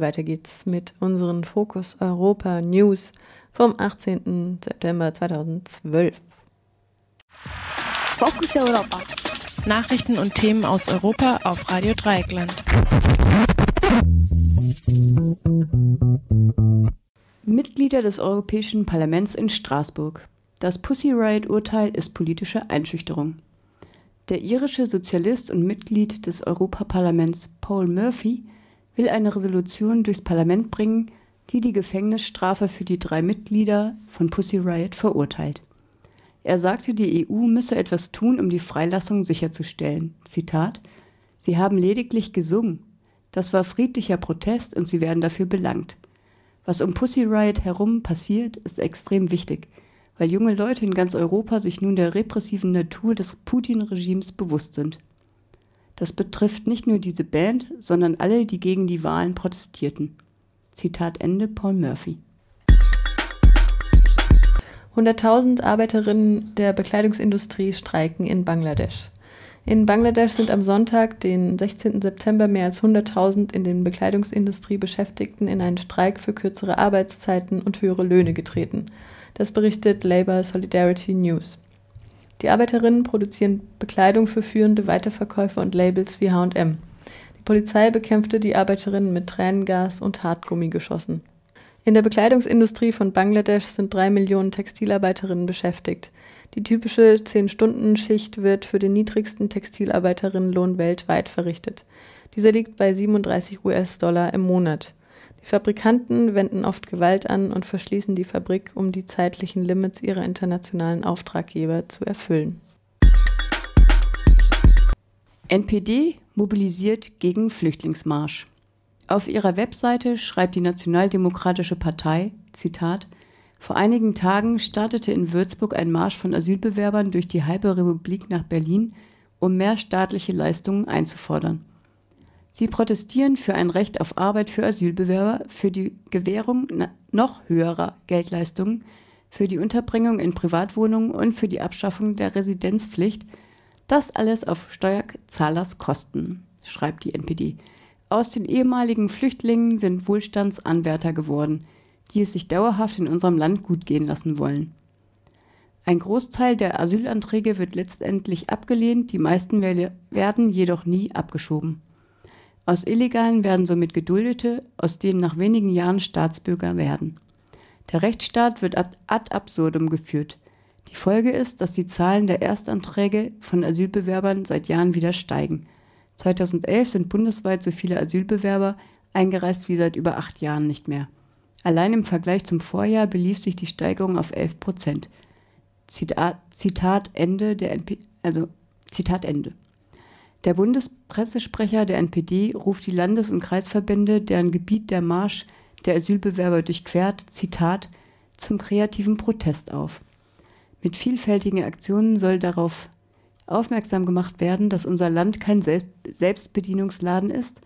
Weiter geht's mit unseren Fokus Europa News vom 18. September 2012. Fokus Europa. Nachrichten und Themen aus Europa auf Radio Dreieckland. Mitglieder des Europäischen Parlaments in Straßburg. Das Pussy Riot-Urteil ist politische Einschüchterung. Der irische Sozialist und Mitglied des Europaparlaments Paul Murphy will eine Resolution durchs Parlament bringen, die die Gefängnisstrafe für die drei Mitglieder von Pussy Riot verurteilt. Er sagte, die EU müsse etwas tun, um die Freilassung sicherzustellen. Zitat: Sie haben lediglich gesungen. Das war friedlicher Protest und sie werden dafür belangt. Was um Pussy Riot herum passiert, ist extrem wichtig, weil junge Leute in ganz Europa sich nun der repressiven Natur des Putin-Regimes bewusst sind. Das betrifft nicht nur diese Band, sondern alle, die gegen die Wahlen protestierten. Zitat Ende Paul Murphy. 100.000 Arbeiterinnen der Bekleidungsindustrie streiken in Bangladesch. In Bangladesch sind am Sonntag, den 16. September, mehr als 100.000 in den Bekleidungsindustrie Beschäftigten in einen Streik für kürzere Arbeitszeiten und höhere Löhne getreten. Das berichtet Labour Solidarity News. Die Arbeiterinnen produzieren Bekleidung für führende Weiterverkäufer und Labels wie H&M. Die Polizei bekämpfte die Arbeiterinnen mit Tränengas und Hartgummigeschossen. In der Bekleidungsindustrie von Bangladesch sind drei Millionen Textilarbeiterinnen beschäftigt. Die typische 10-Stunden-Schicht wird für den niedrigsten Textilarbeiterinnenlohn weltweit verrichtet. Dieser liegt bei 37 US-Dollar im Monat. Die Fabrikanten wenden oft Gewalt an und verschließen die Fabrik, um die zeitlichen Limits ihrer internationalen Auftraggeber zu erfüllen. NPD mobilisiert gegen Flüchtlingsmarsch. Auf ihrer Webseite schreibt die Nationaldemokratische Partei, Zitat, vor einigen Tagen startete in Würzburg ein Marsch von Asylbewerbern durch die halbe Republik nach Berlin, um mehr staatliche Leistungen einzufordern. Sie protestieren für ein Recht auf Arbeit für Asylbewerber, für die Gewährung noch höherer Geldleistungen, für die Unterbringung in Privatwohnungen und für die Abschaffung der Residenzpflicht. Das alles auf Steuerzahlers Kosten, schreibt die NPD. Aus den ehemaligen Flüchtlingen sind Wohlstandsanwärter geworden, die es sich dauerhaft in unserem Land gut gehen lassen wollen. Ein Großteil der Asylanträge wird letztendlich abgelehnt, die meisten werden jedoch nie abgeschoben. Aus Illegalen werden somit Geduldete, aus denen nach wenigen Jahren Staatsbürger werden. Der Rechtsstaat wird ad absurdum geführt. Die Folge ist, dass die Zahlen der Erstanträge von Asylbewerbern seit Jahren wieder steigen. 2011 sind bundesweit so viele Asylbewerber eingereist wie seit über acht Jahren nicht mehr. Allein im Vergleich zum Vorjahr belief sich die Steigerung auf 11 Prozent. Zitat, Zitat Ende der NP, also Zitat Ende. Der Bundespressesprecher der NPD ruft die Landes- und Kreisverbände, deren Gebiet der Marsch der Asylbewerber durchquert, Zitat, zum kreativen Protest auf. Mit vielfältigen Aktionen soll darauf aufmerksam gemacht werden, dass unser Land kein Selbstbedienungsladen ist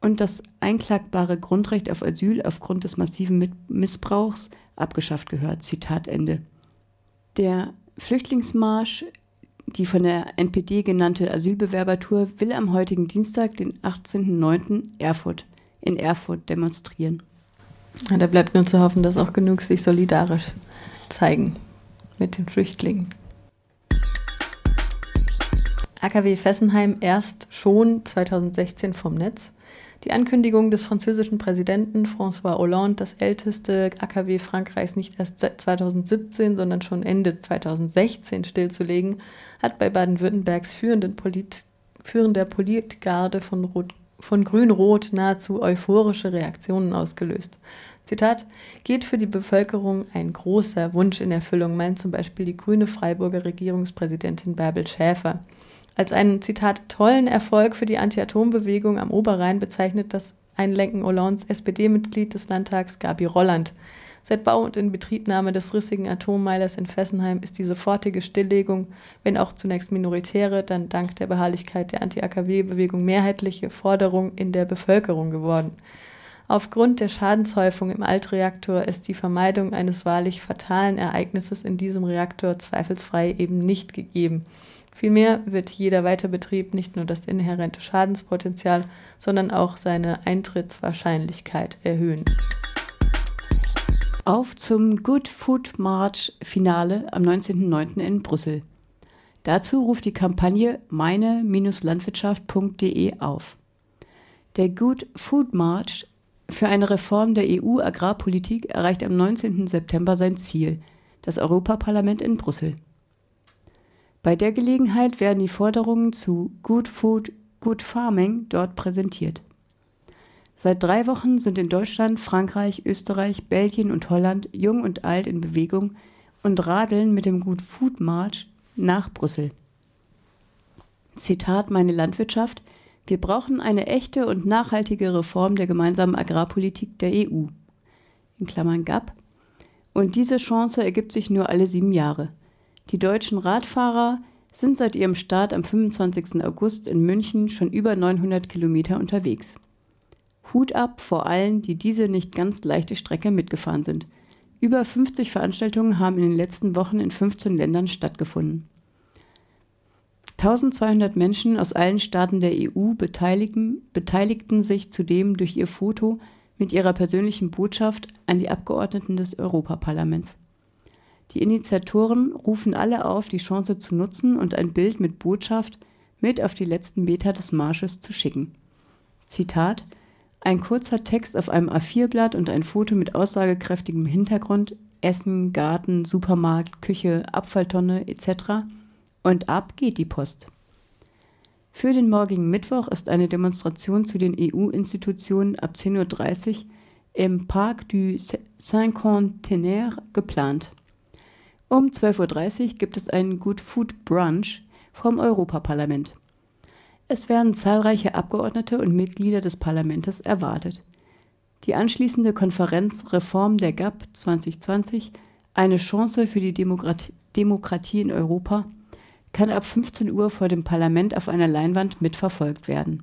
und das einklagbare Grundrecht auf Asyl aufgrund des massiven Missbrauchs abgeschafft gehört. Zitat Ende. Der Flüchtlingsmarsch die von der NPD genannte Asylbewerbertour will am heutigen Dienstag, den 18.09. Erfurt, in Erfurt demonstrieren. Ja, da bleibt nur zu hoffen, dass auch genug sich solidarisch zeigen mit den Flüchtlingen. AKW Fessenheim erst schon 2016 vom Netz. Die Ankündigung des französischen Präsidenten François Hollande, das älteste AKW Frankreichs nicht erst 2017, sondern schon Ende 2016 stillzulegen, hat bei Baden-Württembergs Polit führender Politgarde von, von Grün-Rot nahezu euphorische Reaktionen ausgelöst. Zitat, geht für die Bevölkerung ein großer Wunsch in Erfüllung, meint zum Beispiel die grüne Freiburger Regierungspräsidentin Bärbel Schäfer. Als einen, Zitat, tollen Erfolg für die Anti-Atom-Bewegung am Oberrhein bezeichnet das Einlenken Hollands SPD-Mitglied des Landtags Gabi Rolland. Seit Bau und Inbetriebnahme des rissigen Atommeilers in Fessenheim ist die sofortige Stilllegung, wenn auch zunächst minoritäre, dann dank der Beharrlichkeit der Anti-AKW-Bewegung mehrheitliche Forderung in der Bevölkerung geworden. Aufgrund der Schadenshäufung im Altreaktor ist die Vermeidung eines wahrlich fatalen Ereignisses in diesem Reaktor zweifelsfrei eben nicht gegeben. Vielmehr wird jeder Weiterbetrieb nicht nur das inhärente Schadenspotenzial, sondern auch seine Eintrittswahrscheinlichkeit erhöhen. Auf zum Good Food March Finale am 19.09. in Brüssel. Dazu ruft die Kampagne meine-landwirtschaft.de auf. Der Good Food March für eine Reform der EU-Agrarpolitik erreicht am 19. September sein Ziel, das Europaparlament in Brüssel. Bei der Gelegenheit werden die Forderungen zu Good Food, Good Farming dort präsentiert. Seit drei Wochen sind in Deutschland, Frankreich, Österreich, Belgien und Holland jung und alt in Bewegung und radeln mit dem Good Food March nach Brüssel. Zitat Meine Landwirtschaft Wir brauchen eine echte und nachhaltige Reform der gemeinsamen Agrarpolitik der EU. In Klammern GAP. Und diese Chance ergibt sich nur alle sieben Jahre. Die deutschen Radfahrer sind seit ihrem Start am 25. August in München schon über 900 Kilometer unterwegs. Hut ab vor allen, die diese nicht ganz leichte Strecke mitgefahren sind. Über 50 Veranstaltungen haben in den letzten Wochen in 15 Ländern stattgefunden. 1200 Menschen aus allen Staaten der EU beteiligten sich zudem durch ihr Foto mit ihrer persönlichen Botschaft an die Abgeordneten des Europaparlaments. Die Initiatoren rufen alle auf, die Chance zu nutzen und ein Bild mit Botschaft mit auf die letzten Meter des Marsches zu schicken. Zitat Ein kurzer Text auf einem A4-Blatt und ein Foto mit aussagekräftigem Hintergrund, Essen, Garten, Supermarkt, Küche, Abfalltonne etc. Und ab geht die Post. Für den morgigen Mittwoch ist eine Demonstration zu den EU-Institutionen ab 10.30 Uhr im Parc du Cinquantenaire geplant. Um 12.30 Uhr gibt es einen Good Food Brunch vom Europaparlament. Es werden zahlreiche Abgeordnete und Mitglieder des Parlaments erwartet. Die anschließende Konferenz Reform der GAP 2020, eine Chance für die Demokratie, in Europa, kann ab 15 Uhr vor dem Parlament auf einer Leinwand mitverfolgt werden.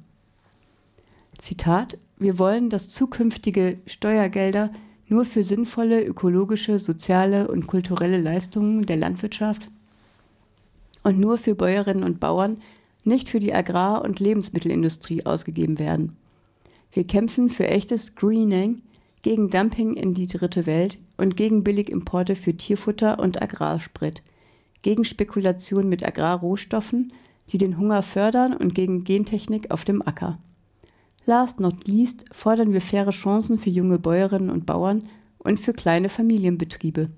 Zitat Wir wollen, dass zukünftige Steuergelder nur für sinnvolle ökologische, soziale und kulturelle Leistungen der Landwirtschaft und nur für Bäuerinnen und Bauern, nicht für die Agrar- und Lebensmittelindustrie ausgegeben werden. Wir kämpfen für echtes Greening, gegen Dumping in die dritte Welt und gegen Billigimporte für Tierfutter und Agrarsprit, gegen Spekulation mit Agrarrohstoffen, die den Hunger fördern und gegen Gentechnik auf dem Acker. Last not least fordern wir faire Chancen für junge Bäuerinnen und Bauern und für kleine Familienbetriebe.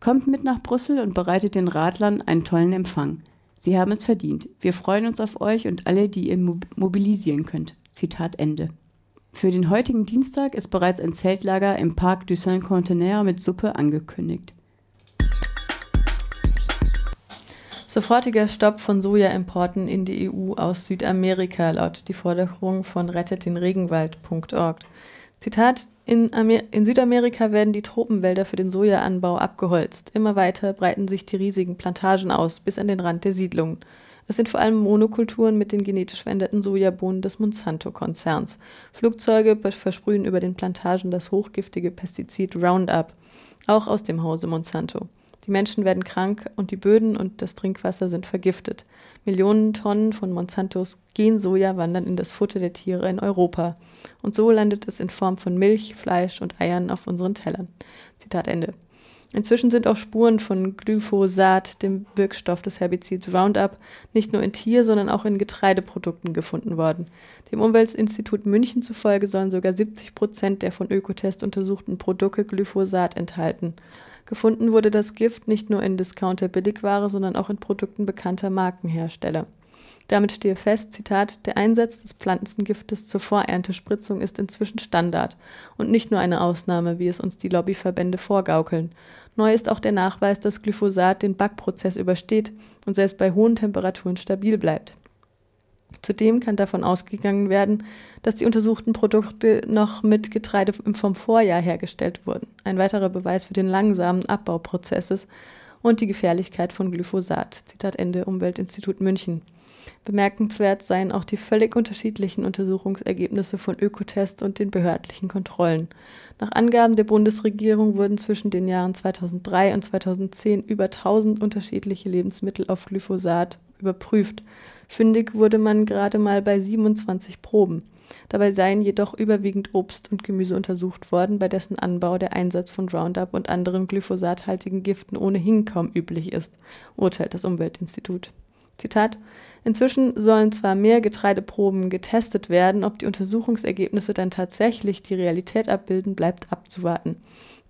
Kommt mit nach Brüssel und bereitet den Radlern einen tollen Empfang. Sie haben es verdient. Wir freuen uns auf euch und alle, die ihr mobilisieren könnt. Zitat Ende. Für den heutigen Dienstag ist bereits ein Zeltlager im Parc du Saint-Contenaire mit Suppe angekündigt. Sofortiger Stopp von Sojaimporten in die EU aus Südamerika lautet die Forderung von rettetdenregenwald.org. Zitat: in, in, Südamerika werden die Tropenwälder für den Sojaanbau abgeholzt. Immer weiter breiten sich die riesigen Plantagen aus, bis an den Rand der Siedlungen. Es sind vor allem Monokulturen mit den genetisch veränderten Sojabohnen des Monsanto-Konzerns. Flugzeuge versprühen über den Plantagen das hochgiftige Pestizid Roundup, auch aus dem Hause Monsanto. Die Menschen werden krank und die Böden und das Trinkwasser sind vergiftet. Millionen Tonnen von Monsantos Gensoja wandern in das Futter der Tiere in Europa. Und so landet es in Form von Milch, Fleisch und Eiern auf unseren Tellern. Zitat Ende. Inzwischen sind auch Spuren von Glyphosat, dem Wirkstoff des Herbizids Roundup, nicht nur in Tier-, sondern auch in Getreideprodukten gefunden worden. Dem Umweltinstitut München zufolge sollen sogar 70 Prozent der von Ökotest untersuchten Produkte Glyphosat enthalten. Gefunden wurde das Gift nicht nur in Discounter-Billigware, sondern auch in Produkten bekannter Markenhersteller. Damit stehe fest, Zitat, der Einsatz des Pflanzengiftes zur Voreintespritzung ist inzwischen Standard und nicht nur eine Ausnahme, wie es uns die Lobbyverbände vorgaukeln. Neu ist auch der Nachweis, dass Glyphosat den Backprozess übersteht und selbst bei hohen Temperaturen stabil bleibt. Zudem kann davon ausgegangen werden, dass die untersuchten Produkte noch mit Getreide vom Vorjahr hergestellt wurden. Ein weiterer Beweis für den langsamen Abbauprozesses und die Gefährlichkeit von Glyphosat. Zitat Ende Umweltinstitut München. Bemerkenswert seien auch die völlig unterschiedlichen Untersuchungsergebnisse von Ökotest und den behördlichen Kontrollen. Nach Angaben der Bundesregierung wurden zwischen den Jahren 2003 und 2010 über 1000 unterschiedliche Lebensmittel auf Glyphosat überprüft. Fündig wurde man gerade mal bei 27 Proben. Dabei seien jedoch überwiegend Obst und Gemüse untersucht worden, bei dessen Anbau der Einsatz von Roundup und anderen glyphosathaltigen Giften ohnehin kaum üblich ist, urteilt das Umweltinstitut. Zitat Inzwischen sollen zwar mehr Getreideproben getestet werden, ob die Untersuchungsergebnisse dann tatsächlich die Realität abbilden, bleibt abzuwarten.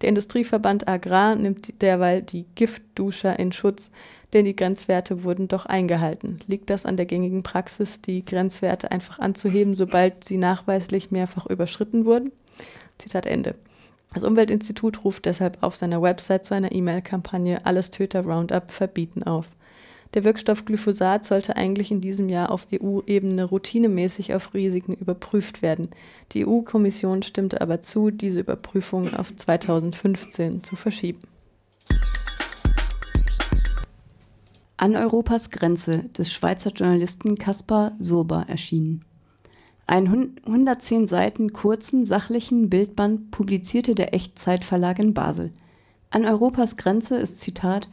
Der Industrieverband Agrar nimmt derweil die Giftduscher in Schutz, denn die Grenzwerte wurden doch eingehalten. Liegt das an der gängigen Praxis, die Grenzwerte einfach anzuheben, sobald sie nachweislich mehrfach überschritten wurden? Zitat Ende. Das Umweltinstitut ruft deshalb auf seiner Website zu einer E-Mail-Kampagne Alles Töter Roundup verbieten auf. Der Wirkstoff Glyphosat sollte eigentlich in diesem Jahr auf EU-Ebene routinemäßig auf Risiken überprüft werden. Die EU-Kommission stimmte aber zu, diese Überprüfung auf 2015 zu verschieben. An Europas Grenze des Schweizer Journalisten Caspar Surber erschienen. Ein 110 Seiten kurzen, sachlichen Bildband publizierte der Echtzeitverlag in Basel. An Europas Grenze ist Zitat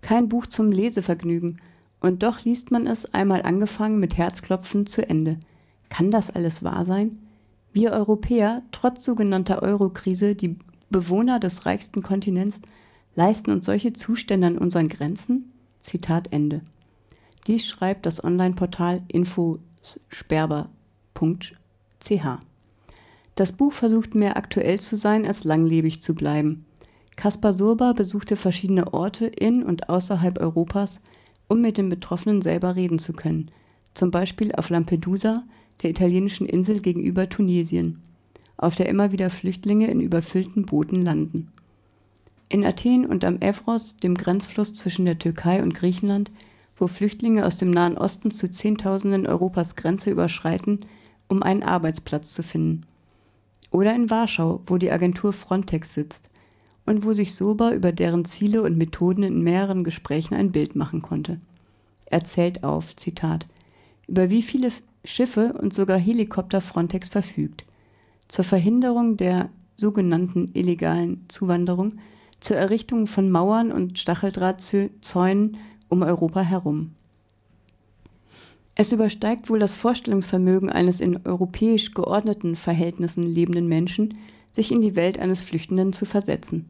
kein Buch zum Lesevergnügen, und doch liest man es, einmal angefangen, mit Herzklopfen zu Ende. Kann das alles wahr sein? Wir Europäer, trotz sogenannter Eurokrise, die Bewohner des reichsten Kontinents, leisten uns solche Zustände an unseren Grenzen? Zitat Ende. Dies schreibt das Online-Portal infosperber.ch. Das Buch versucht mehr aktuell zu sein, als langlebig zu bleiben. Kaspar Surber besuchte verschiedene Orte in und außerhalb Europas, um mit den Betroffenen selber reden zu können, zum Beispiel auf Lampedusa, der italienischen Insel gegenüber Tunesien, auf der immer wieder Flüchtlinge in überfüllten Booten landen. In Athen und am Evros, dem Grenzfluss zwischen der Türkei und Griechenland, wo Flüchtlinge aus dem Nahen Osten zu Zehntausenden Europas Grenze überschreiten, um einen Arbeitsplatz zu finden. Oder in Warschau, wo die Agentur Frontex sitzt, und wo sich Sober über deren Ziele und Methoden in mehreren Gesprächen ein Bild machen konnte. Er zählt auf, Zitat, über wie viele Schiffe und sogar Helikopter Frontex verfügt, zur Verhinderung der sogenannten illegalen Zuwanderung, zur Errichtung von Mauern und Stacheldrahtzäunen um Europa herum. Es übersteigt wohl das Vorstellungsvermögen eines in europäisch geordneten Verhältnissen lebenden Menschen, sich in die Welt eines Flüchtenden zu versetzen.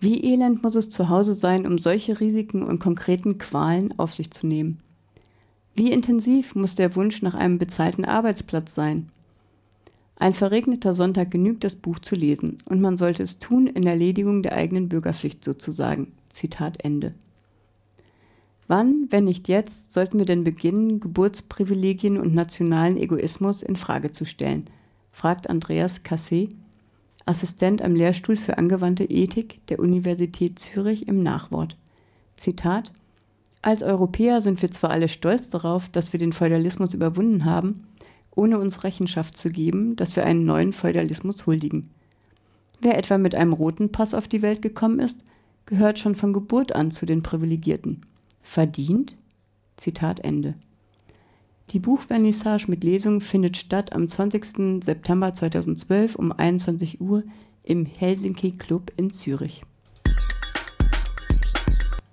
Wie elend muss es zu Hause sein, um solche Risiken und konkreten Qualen auf sich zu nehmen? Wie intensiv muss der Wunsch nach einem bezahlten Arbeitsplatz sein? Ein verregneter Sonntag genügt, das Buch zu lesen, und man sollte es tun in Erledigung der eigenen Bürgerpflicht sozusagen. Zitat Ende. Wann, wenn nicht jetzt, sollten wir denn beginnen, Geburtsprivilegien und nationalen Egoismus in Frage zu stellen? fragt Andreas Cassé, Assistent am Lehrstuhl für angewandte Ethik der Universität Zürich im Nachwort. Zitat Als Europäer sind wir zwar alle stolz darauf, dass wir den Feudalismus überwunden haben, ohne uns Rechenschaft zu geben, dass wir einen neuen Feudalismus huldigen. Wer etwa mit einem roten Pass auf die Welt gekommen ist, gehört schon von Geburt an zu den Privilegierten. Verdient? Zitat Ende. Die Buchvernissage mit Lesung findet statt am 20. September 2012 um 21 Uhr im Helsinki Club in Zürich